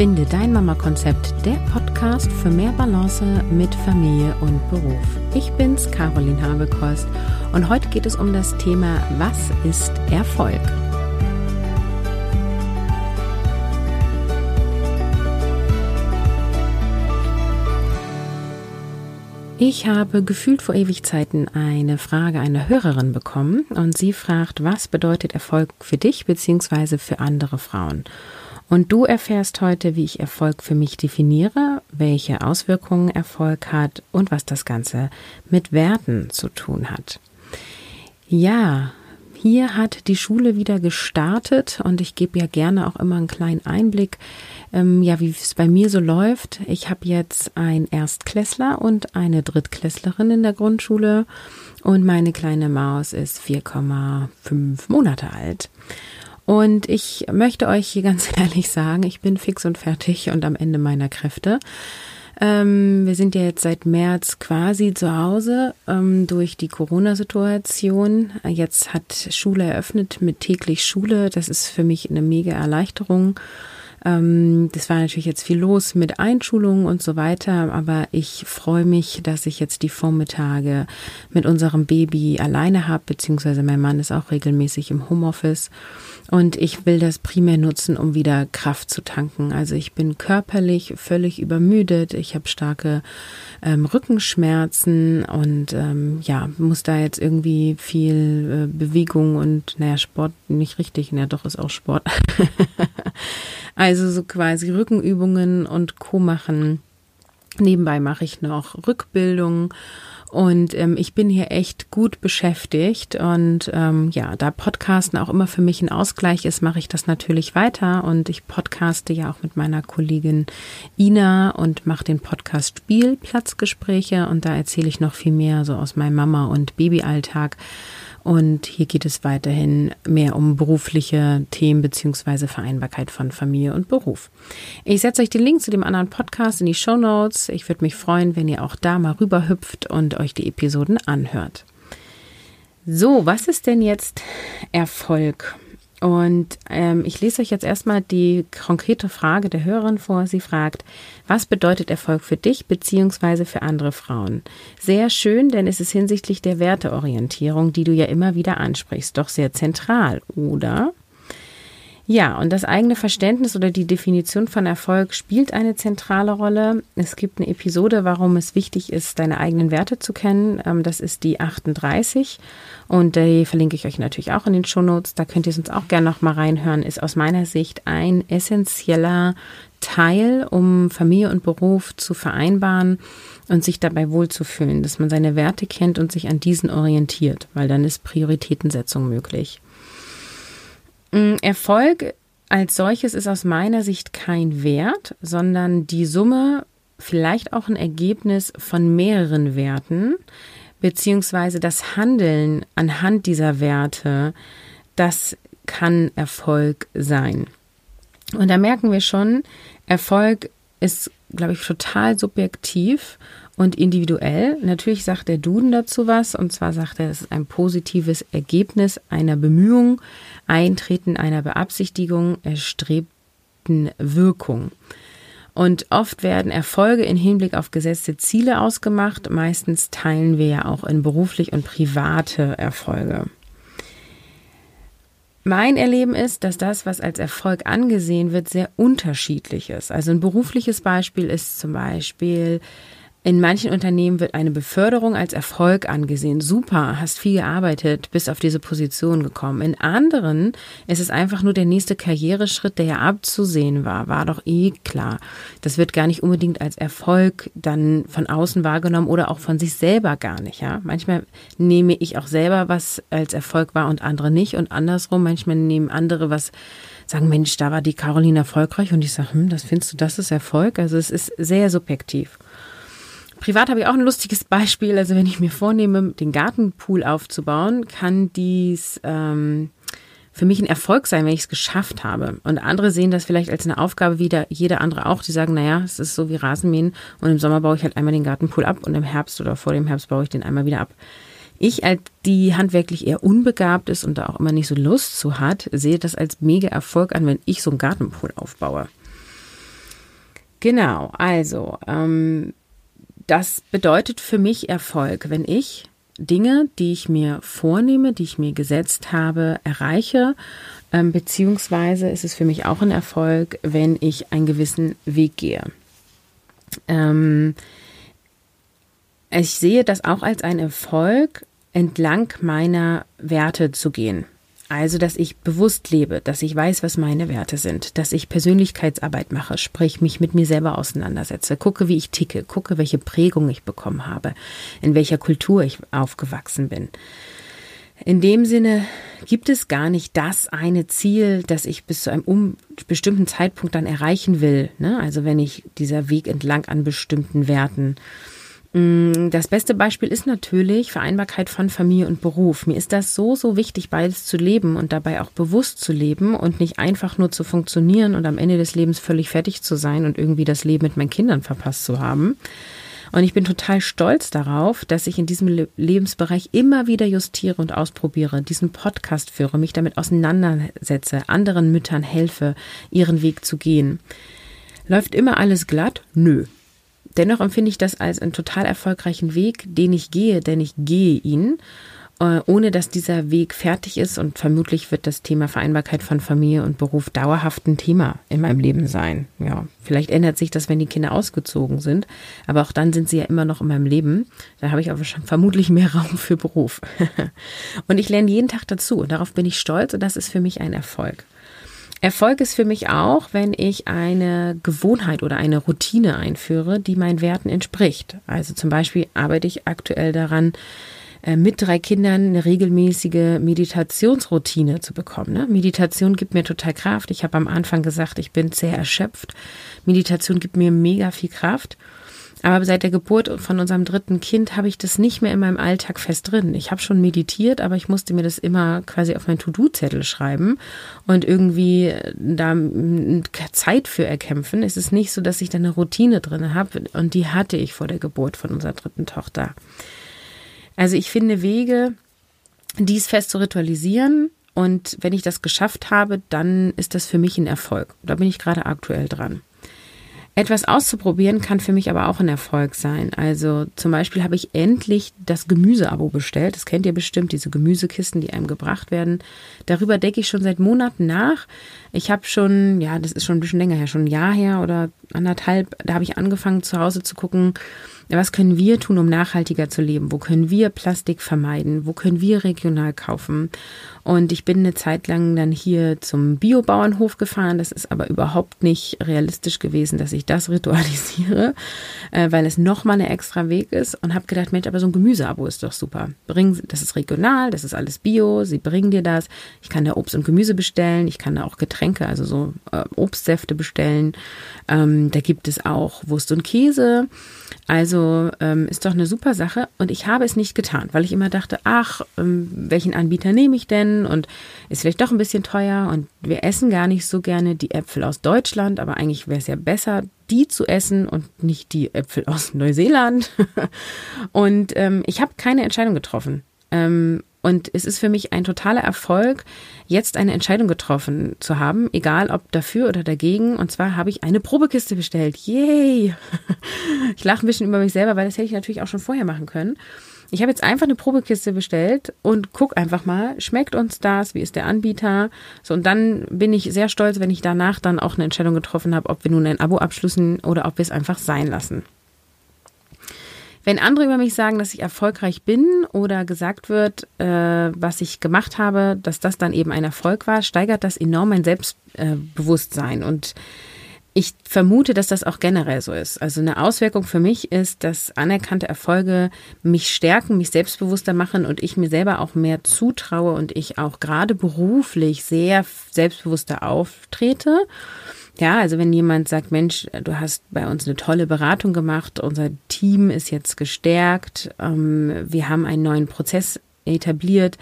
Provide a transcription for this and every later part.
Finde dein Mama-Konzept, der Podcast für mehr Balance mit Familie und Beruf. Ich bin's, Caroline Habekost, und heute geht es um das Thema Was ist Erfolg? Ich habe gefühlt vor Ewigzeiten eine Frage einer Hörerin bekommen und sie fragt, was bedeutet Erfolg für dich bzw. für andere Frauen? Und du erfährst heute, wie ich Erfolg für mich definiere, welche Auswirkungen Erfolg hat und was das Ganze mit Werten zu tun hat. Ja, hier hat die Schule wieder gestartet und ich gebe ja gerne auch immer einen kleinen Einblick, ähm, ja, wie es bei mir so läuft. Ich habe jetzt ein Erstklässler und eine Drittklässlerin in der Grundschule und meine kleine Maus ist 4,5 Monate alt. Und ich möchte euch hier ganz ehrlich sagen, ich bin fix und fertig und am Ende meiner Kräfte. Ähm, wir sind ja jetzt seit März quasi zu Hause ähm, durch die Corona-Situation. Jetzt hat Schule eröffnet mit täglich Schule. Das ist für mich eine mega Erleichterung. Ähm, das war natürlich jetzt viel los mit Einschulungen und so weiter, aber ich freue mich, dass ich jetzt die Vormittage mit unserem Baby alleine habe, beziehungsweise mein Mann ist auch regelmäßig im Homeoffice. Und ich will das primär nutzen, um wieder Kraft zu tanken. Also ich bin körperlich völlig übermüdet. Ich habe starke ähm, Rückenschmerzen und ähm, ja, muss da jetzt irgendwie viel äh, Bewegung und naja, Sport nicht richtig. Naja, doch ist auch Sport. also so quasi Rückenübungen und Co. machen. Nebenbei mache ich noch Rückbildung und ähm, ich bin hier echt gut beschäftigt. Und ähm, ja, da Podcasten auch immer für mich ein Ausgleich ist, mache ich das natürlich weiter. Und ich podcaste ja auch mit meiner Kollegin Ina und mache den Podcast Spielplatzgespräche. Und da erzähle ich noch viel mehr so aus meinem Mama- und Babyalltag. Und hier geht es weiterhin mehr um berufliche Themen beziehungsweise Vereinbarkeit von Familie und Beruf. Ich setze euch den Link zu dem anderen Podcast in die Show Notes. Ich würde mich freuen, wenn ihr auch da mal rüberhüpft und euch die Episoden anhört. So, was ist denn jetzt Erfolg? Und ähm, ich lese euch jetzt erstmal die konkrete Frage der Hörerin vor. Sie fragt, was bedeutet Erfolg für dich beziehungsweise für andere Frauen? Sehr schön, denn es ist hinsichtlich der Werteorientierung, die du ja immer wieder ansprichst, doch sehr zentral, oder? Ja, und das eigene Verständnis oder die Definition von Erfolg spielt eine zentrale Rolle. Es gibt eine Episode, warum es wichtig ist, deine eigenen Werte zu kennen. Ähm, das ist die 38 und die verlinke ich euch natürlich auch in den Shownotes. Da könnt ihr sonst auch gerne noch mal reinhören. Ist aus meiner Sicht ein essentieller Teil, um Familie und Beruf zu vereinbaren und sich dabei wohlzufühlen, dass man seine Werte kennt und sich an diesen orientiert, weil dann ist Prioritätensetzung möglich. Mm, Erfolg als solches ist aus meiner Sicht kein Wert, sondern die Summe, vielleicht auch ein Ergebnis von mehreren Werten, beziehungsweise das Handeln anhand dieser Werte, das kann Erfolg sein. Und da merken wir schon, Erfolg ist, glaube ich, total subjektiv und individuell. Natürlich sagt der Duden dazu was, und zwar sagt er, es ist ein positives Ergebnis einer Bemühung, Eintreten einer Beabsichtigung, erstrebten Wirkung. Und oft werden Erfolge in Hinblick auf gesetzte Ziele ausgemacht. Meistens teilen wir ja auch in beruflich und private Erfolge. Mein Erleben ist, dass das, was als Erfolg angesehen wird, sehr unterschiedlich ist. Also ein berufliches Beispiel ist zum Beispiel in manchen Unternehmen wird eine Beförderung als Erfolg angesehen. Super, hast viel gearbeitet, bist auf diese Position gekommen. In anderen ist es einfach nur der nächste Karriereschritt, der ja abzusehen war. War doch eh klar. Das wird gar nicht unbedingt als Erfolg dann von außen wahrgenommen oder auch von sich selber gar nicht. Ja, manchmal nehme ich auch selber was als Erfolg wahr und andere nicht und andersrum. Manchmal nehmen andere was sagen, Mensch, da war die Caroline erfolgreich und ich sage, hm, das findest du, das ist Erfolg? Also es ist sehr subjektiv. Privat habe ich auch ein lustiges Beispiel. Also wenn ich mir vornehme, den Gartenpool aufzubauen, kann dies ähm, für mich ein Erfolg sein, wenn ich es geschafft habe. Und andere sehen das vielleicht als eine Aufgabe, wie der, jeder andere auch. Die sagen, naja, es ist so wie Rasenmähen und im Sommer baue ich halt einmal den Gartenpool ab und im Herbst oder vor dem Herbst baue ich den einmal wieder ab. Ich, als die handwerklich eher unbegabt ist und da auch immer nicht so Lust zu hat, sehe das als mega Erfolg an, wenn ich so einen Gartenpool aufbaue. Genau, also ähm, das bedeutet für mich Erfolg, wenn ich Dinge, die ich mir vornehme, die ich mir gesetzt habe, erreiche. Ähm, beziehungsweise ist es für mich auch ein Erfolg, wenn ich einen gewissen Weg gehe. Ähm, ich sehe das auch als einen Erfolg, entlang meiner Werte zu gehen. Also, dass ich bewusst lebe, dass ich weiß, was meine Werte sind, dass ich Persönlichkeitsarbeit mache, sprich mich mit mir selber auseinandersetze, gucke, wie ich ticke, gucke, welche Prägung ich bekommen habe, in welcher Kultur ich aufgewachsen bin. In dem Sinne gibt es gar nicht das eine Ziel, das ich bis zu einem um, bestimmten Zeitpunkt dann erreichen will. Ne? Also wenn ich dieser Weg entlang an bestimmten Werten Mm, das beste Beispiel ist natürlich Vereinbarkeit von Familie und Beruf. Mir ist das so, so wichtig, beides zu leben und dabei auch bewusst zu leben und nicht einfach nur zu funktionieren und am Ende des Lebens völlig fertig zu sein und irgendwie das Leben mit meinen Kindern verpasst zu haben. Und ich bin total stolz darauf, dass ich in diesem Lebensbereich immer wieder justiere und ausprobiere, diesen Podcast führe, mich damit auseinandersetze, anderen Müttern helfe, ihren Weg zu gehen. Läuft immer alles glatt? Nö. Dennoch empfinde ich das als einen total erfolgreichen Weg, den ich gehe, denn ich gehe ihn, äh, ohne dass dieser Weg fertig ist und vermutlich wird das Thema Vereinbarkeit von Familie und Beruf dauerhaft ein Thema in meinem Leben sein. Ja, vielleicht ändert sich das, wenn die Kinder ausgezogen sind, aber auch dann sind sie ja immer noch in meinem Leben. Da habe ich aber schon vermutlich mehr Raum für Beruf. und ich lerne jeden Tag dazu und darauf bin ich stolz und das ist für mich ein Erfolg. Erfolg ist für mich auch, wenn ich eine Gewohnheit oder eine Routine einführe, die meinen Werten entspricht. Also zum Beispiel arbeite ich aktuell daran, äh, mit drei Kindern eine regelmäßige Meditationsroutine zu bekommen. Ne? Meditation gibt mir total Kraft. Ich habe am Anfang gesagt, ich bin sehr erschöpft. Meditation gibt mir mega viel Kraft. Aber seit der Geburt von unserem dritten Kind habe ich das nicht mehr in meinem Alltag fest drin. Ich habe schon meditiert, aber ich musste mir das immer quasi auf meinen To-Do-Zettel schreiben und irgendwie äh, da Zeit für erkämpfen. Es ist nicht so, dass ich da eine Routine drin habe und die hatte ich vor der Geburt von unserer dritten Tochter. Also ich finde Wege, dies fest zu ritualisieren und wenn ich das geschafft habe, dann ist das für mich ein Erfolg. Da bin ich gerade aktuell dran. Etwas auszuprobieren kann für mich aber auch ein Erfolg sein. Also zum Beispiel habe ich endlich das Gemüseabo bestellt. Das kennt ihr bestimmt, diese Gemüsekisten, die einem gebracht werden. Darüber decke ich schon seit Monaten nach. Ich habe schon, ja, das ist schon ein bisschen länger her, schon ein Jahr her oder anderthalb, da habe ich angefangen zu Hause zu gucken, was können wir tun, um nachhaltiger zu leben? Wo können wir Plastik vermeiden? Wo können wir regional kaufen? Und ich bin eine Zeit lang dann hier zum Biobauernhof gefahren. Das ist aber überhaupt nicht realistisch gewesen, dass ich das ritualisiere, äh, weil es nochmal ein extra Weg ist. Und habe gedacht, Mensch, aber so ein Gemüseabo ist doch super. Bring, das ist regional, das ist alles Bio, sie bringen dir das. Ich kann da Obst und Gemüse bestellen, ich kann da auch Getränke, also so äh, Obstsäfte bestellen. Ähm, da gibt es auch Wurst und Käse. Also ähm, ist doch eine super Sache. Und ich habe es nicht getan, weil ich immer dachte, ach, ähm, welchen Anbieter nehme ich denn? Und ist vielleicht doch ein bisschen teuer. Und wir essen gar nicht so gerne die Äpfel aus Deutschland, aber eigentlich wäre es ja besser, die zu essen und nicht die Äpfel aus Neuseeland. und ähm, ich habe keine Entscheidung getroffen. Ähm, und es ist für mich ein totaler Erfolg, jetzt eine Entscheidung getroffen zu haben, egal ob dafür oder dagegen. Und zwar habe ich eine Probekiste bestellt. Yay! Ich lache ein bisschen über mich selber, weil das hätte ich natürlich auch schon vorher machen können. Ich habe jetzt einfach eine Probekiste bestellt und guck einfach mal, schmeckt uns das, wie ist der Anbieter? So, und dann bin ich sehr stolz, wenn ich danach dann auch eine Entscheidung getroffen habe, ob wir nun ein Abo abschließen oder ob wir es einfach sein lassen. Wenn andere über mich sagen, dass ich erfolgreich bin oder gesagt wird, äh, was ich gemacht habe, dass das dann eben ein Erfolg war, steigert das enorm mein Selbstbewusstsein. und ich vermute, dass das auch generell so ist. Also eine Auswirkung für mich ist, dass anerkannte Erfolge mich stärken, mich selbstbewusster machen und ich mir selber auch mehr zutraue und ich auch gerade beruflich sehr selbstbewusster auftrete. Ja, also wenn jemand sagt, Mensch, du hast bei uns eine tolle Beratung gemacht, unser Team ist jetzt gestärkt, ähm, wir haben einen neuen Prozess etabliert,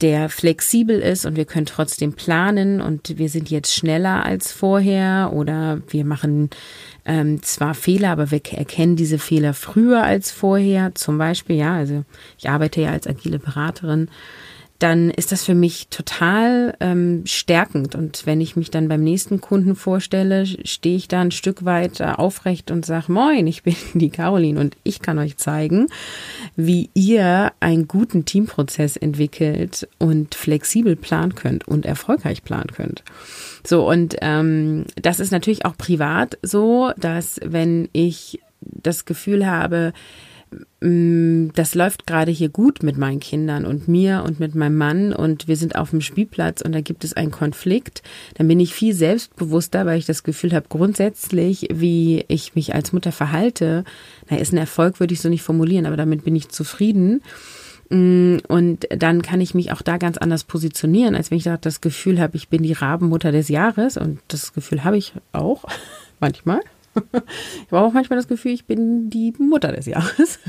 der flexibel ist und wir können trotzdem planen und wir sind jetzt schneller als vorher oder wir machen ähm, zwar Fehler, aber wir erkennen diese Fehler früher als vorher. Zum Beispiel, ja, also ich arbeite ja als agile Beraterin dann ist das für mich total ähm, stärkend. Und wenn ich mich dann beim nächsten Kunden vorstelle, stehe ich da ein Stück weit aufrecht und sage, moin, ich bin die Caroline und ich kann euch zeigen, wie ihr einen guten Teamprozess entwickelt und flexibel planen könnt und erfolgreich planen könnt. So, und ähm, das ist natürlich auch privat so, dass wenn ich das Gefühl habe, das läuft gerade hier gut mit meinen Kindern und mir und mit meinem Mann und wir sind auf dem Spielplatz und da gibt es einen Konflikt, dann bin ich viel selbstbewusster, weil ich das Gefühl habe, grundsätzlich, wie ich mich als Mutter verhalte, na, ist ein Erfolg, würde ich so nicht formulieren, aber damit bin ich zufrieden. Mm, und dann kann ich mich auch da ganz anders positionieren, als wenn ich das Gefühl habe, ich bin die Rabenmutter des Jahres. Und das Gefühl habe ich auch manchmal. Ich habe auch manchmal das Gefühl, ich bin die Mutter des Jahres.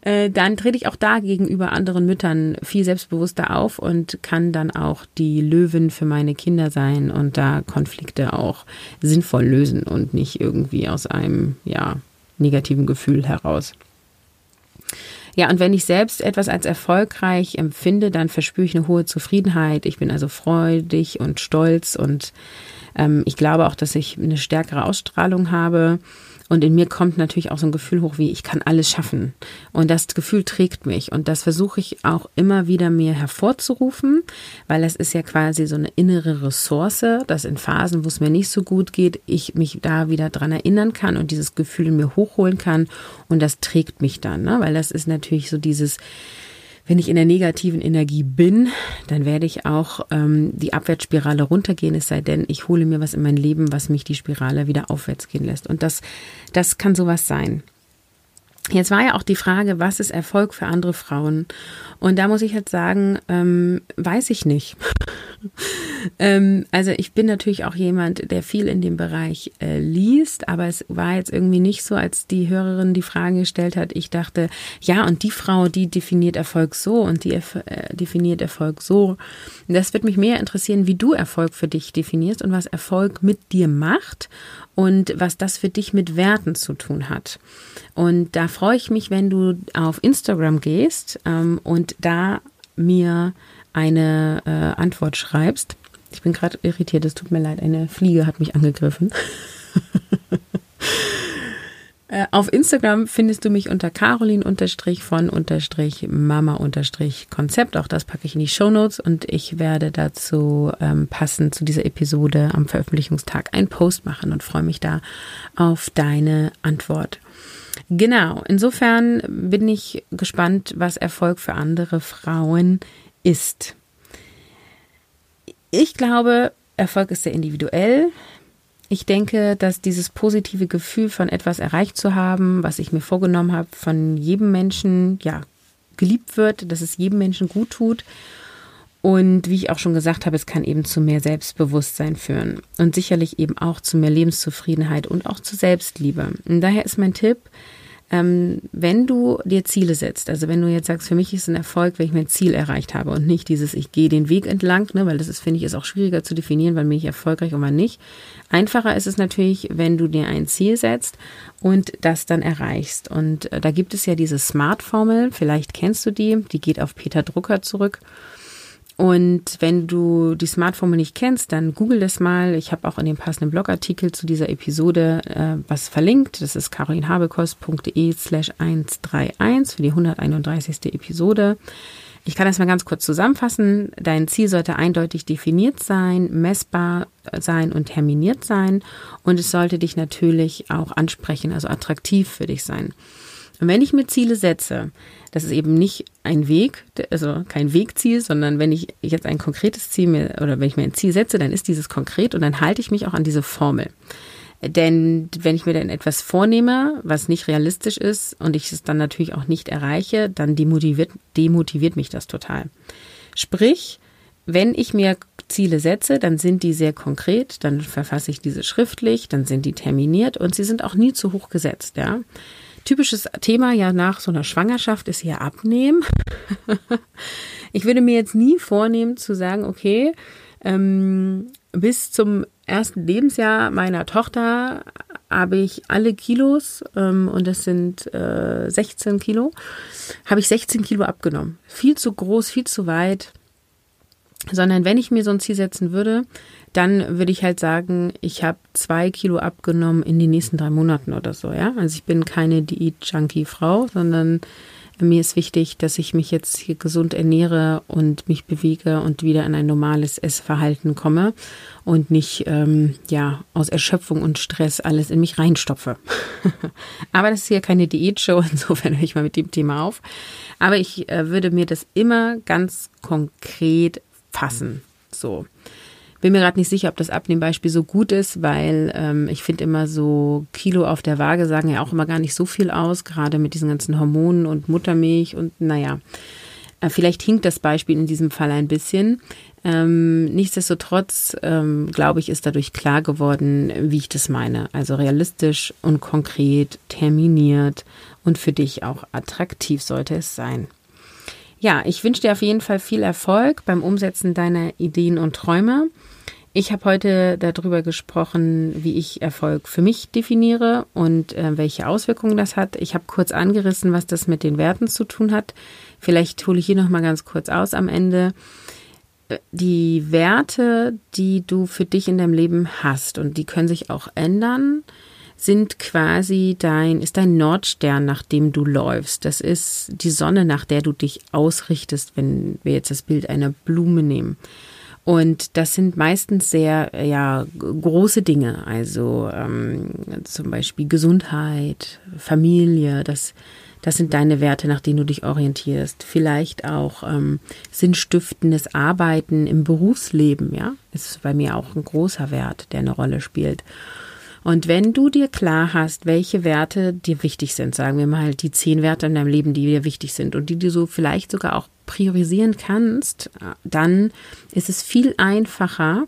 Äh, dann trete ich auch da gegenüber anderen Müttern viel selbstbewusster auf und kann dann auch die Löwin für meine Kinder sein und da Konflikte auch sinnvoll lösen und nicht irgendwie aus einem, ja, negativen Gefühl heraus. Ja, und wenn ich selbst etwas als erfolgreich empfinde, dann verspüre ich eine hohe Zufriedenheit. Ich bin also freudig und stolz und ähm, ich glaube auch, dass ich eine stärkere Ausstrahlung habe. Und in mir kommt natürlich auch so ein Gefühl hoch, wie ich kann alles schaffen. Und das Gefühl trägt mich. Und das versuche ich auch immer wieder mir hervorzurufen, weil es ist ja quasi so eine innere Ressource, dass in Phasen, wo es mir nicht so gut geht, ich mich da wieder dran erinnern kann und dieses Gefühl in mir hochholen kann. Und das trägt mich dann, ne? weil das ist natürlich so dieses, wenn ich in der negativen Energie bin, dann werde ich auch ähm, die Abwärtsspirale runtergehen, es sei denn, ich hole mir was in mein Leben, was mich die Spirale wieder aufwärts gehen lässt. Und das, das kann sowas sein. Jetzt war ja auch die Frage, was ist Erfolg für andere Frauen? Und da muss ich jetzt sagen, ähm, weiß ich nicht. ähm, also ich bin natürlich auch jemand, der viel in dem Bereich äh, liest, aber es war jetzt irgendwie nicht so, als die Hörerin die Frage gestellt hat. Ich dachte, ja, und die Frau, die definiert Erfolg so und die äh, definiert Erfolg so. Das wird mich mehr interessieren, wie du Erfolg für dich definierst und was Erfolg mit dir macht und was das für dich mit Werten zu tun hat. Und da freue ich mich, wenn du auf Instagram gehst ähm, und da mir eine äh, Antwort schreibst. Ich bin gerade irritiert, es tut mir leid, eine Fliege hat mich angegriffen. Äh, auf Instagram findest du mich unter Carolin-von-mama-konzept. Auch das packe ich in die Show Notes und ich werde dazu ähm, passend zu dieser Episode am Veröffentlichungstag einen Post machen und freue mich da auf deine Antwort. Genau, insofern bin ich gespannt, was Erfolg für andere Frauen ist. Ich glaube, Erfolg ist sehr individuell. Ich denke, dass dieses positive Gefühl von etwas erreicht zu haben, was ich mir vorgenommen habe, von jedem Menschen, ja, geliebt wird, dass es jedem Menschen gut tut. Und wie ich auch schon gesagt habe, es kann eben zu mehr Selbstbewusstsein führen und sicherlich eben auch zu mehr Lebenszufriedenheit und auch zu Selbstliebe. Und daher ist mein Tipp, ähm, wenn du dir Ziele setzt, also wenn du jetzt sagst, für mich ist ein Erfolg, wenn ich mein Ziel erreicht habe und nicht dieses, ich gehe den Weg entlang, ne, weil das ist, finde ich, ist auch schwieriger zu definieren, wann bin ich erfolgreich und wann nicht. Einfacher ist es natürlich, wenn du dir ein Ziel setzt und das dann erreichst. Und äh, da gibt es ja diese Smart-Formel, vielleicht kennst du die, die geht auf Peter Drucker zurück. Und wenn du die Smartphone nicht kennst, dann google das mal. Ich habe auch in dem passenden Blogartikel zu dieser Episode äh, was verlinkt. Das ist carolinhabekos.de slash 131 für die 131. Episode. Ich kann das mal ganz kurz zusammenfassen. Dein Ziel sollte eindeutig definiert sein, messbar sein und terminiert sein. Und es sollte dich natürlich auch ansprechen, also attraktiv für dich sein. Und wenn ich mir Ziele setze, das ist eben nicht ein Weg, also kein Wegziel, sondern wenn ich jetzt ein konkretes Ziel mir, oder wenn ich mir ein Ziel setze, dann ist dieses konkret und dann halte ich mich auch an diese Formel. Denn wenn ich mir dann etwas vornehme, was nicht realistisch ist und ich es dann natürlich auch nicht erreiche, dann demotiviert, demotiviert mich das total. Sprich, wenn ich mir Ziele setze, dann sind die sehr konkret, dann verfasse ich diese schriftlich, dann sind die terminiert und sie sind auch nie zu hoch gesetzt, ja. Typisches Thema ja nach so einer Schwangerschaft ist ja Abnehmen. ich würde mir jetzt nie vornehmen zu sagen, okay, ähm, bis zum ersten Lebensjahr meiner Tochter habe ich alle Kilos, ähm, und das sind äh, 16 Kilo, habe ich 16 Kilo abgenommen. Viel zu groß, viel zu weit. Sondern wenn ich mir so ein Ziel setzen würde, dann würde ich halt sagen, ich habe zwei Kilo abgenommen in den nächsten drei Monaten oder so, ja. Also ich bin keine Diät-Junkie-Frau, sondern mir ist wichtig, dass ich mich jetzt hier gesund ernähre und mich bewege und wieder in ein normales Essverhalten komme und nicht ähm, ja aus Erschöpfung und Stress alles in mich reinstopfe. Aber das ist hier keine Diätshow, insofern höre ich mal mit dem Thema auf. Aber ich äh, würde mir das immer ganz konkret fassen. So. Bin mir gerade nicht sicher, ob das Abnehmbeispiel so gut ist, weil ähm, ich finde immer so Kilo auf der Waage sagen ja auch immer gar nicht so viel aus, gerade mit diesen ganzen Hormonen und Muttermilch und naja. Äh, vielleicht hinkt das Beispiel in diesem Fall ein bisschen. Ähm, nichtsdestotrotz, ähm, glaube ich, ist dadurch klar geworden, wie ich das meine. Also realistisch und konkret, terminiert und für dich auch attraktiv sollte es sein. Ja, ich wünsche dir auf jeden Fall viel Erfolg beim Umsetzen deiner Ideen und Träume. Ich habe heute darüber gesprochen, wie ich Erfolg für mich definiere und äh, welche Auswirkungen das hat. Ich habe kurz angerissen, was das mit den Werten zu tun hat. Vielleicht hole ich hier noch mal ganz kurz aus am Ende. Äh, die Werte, die du für dich in deinem Leben hast und die können sich auch ändern, sind quasi dein, ist dein Nordstern, nach dem du läufst. Das ist die Sonne, nach der du dich ausrichtest, wenn wir jetzt das Bild einer Blume nehmen. Und das sind meistens sehr ja, große Dinge, also ähm, zum Beispiel Gesundheit, Familie, das, das sind deine Werte, nach denen du dich orientierst. Vielleicht auch ähm, sinnstiftendes Arbeiten im Berufsleben, ja, ist bei mir auch ein großer Wert, der eine Rolle spielt. Und wenn du dir klar hast, welche Werte dir wichtig sind, sagen wir mal die zehn Werte in deinem Leben, die dir wichtig sind und die du so vielleicht sogar auch priorisieren kannst, dann ist es viel einfacher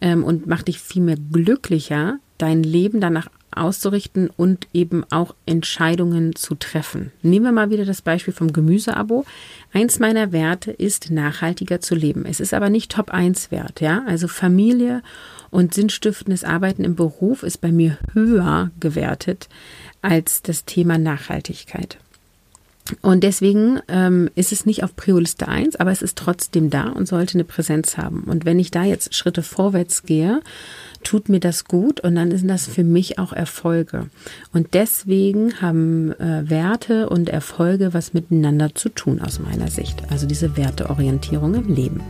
ähm, und macht dich viel mehr glücklicher, dein Leben danach auszurichten und eben auch Entscheidungen zu treffen. Nehmen wir mal wieder das Beispiel vom Gemüseabo. Eins meiner Werte ist nachhaltiger zu leben. Es ist aber nicht Top 1 Wert, ja? Also Familie und sinnstiftendes Arbeiten im Beruf ist bei mir höher gewertet als das Thema Nachhaltigkeit. Und deswegen ähm, ist es nicht auf Prioliste 1, aber es ist trotzdem da und sollte eine Präsenz haben. Und wenn ich da jetzt Schritte vorwärts gehe, tut mir das gut und dann sind das für mich auch Erfolge. Und deswegen haben äh, Werte und Erfolge was miteinander zu tun aus meiner Sicht. Also diese Werteorientierung im Leben.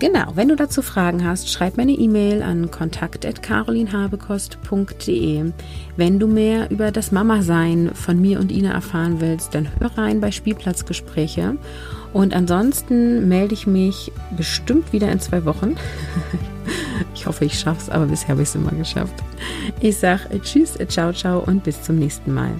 Genau, wenn du dazu Fragen hast, schreib mir eine E-Mail an kontakt.carolinhabekost.de. Wenn du mehr über das Mama-Sein von mir und Ina erfahren willst, dann hör rein bei Spielplatzgespräche. Und ansonsten melde ich mich bestimmt wieder in zwei Wochen. ich hoffe, ich schaff's, aber bisher habe ich es immer geschafft. Ich sage Tschüss, ciao, ciao und bis zum nächsten Mal.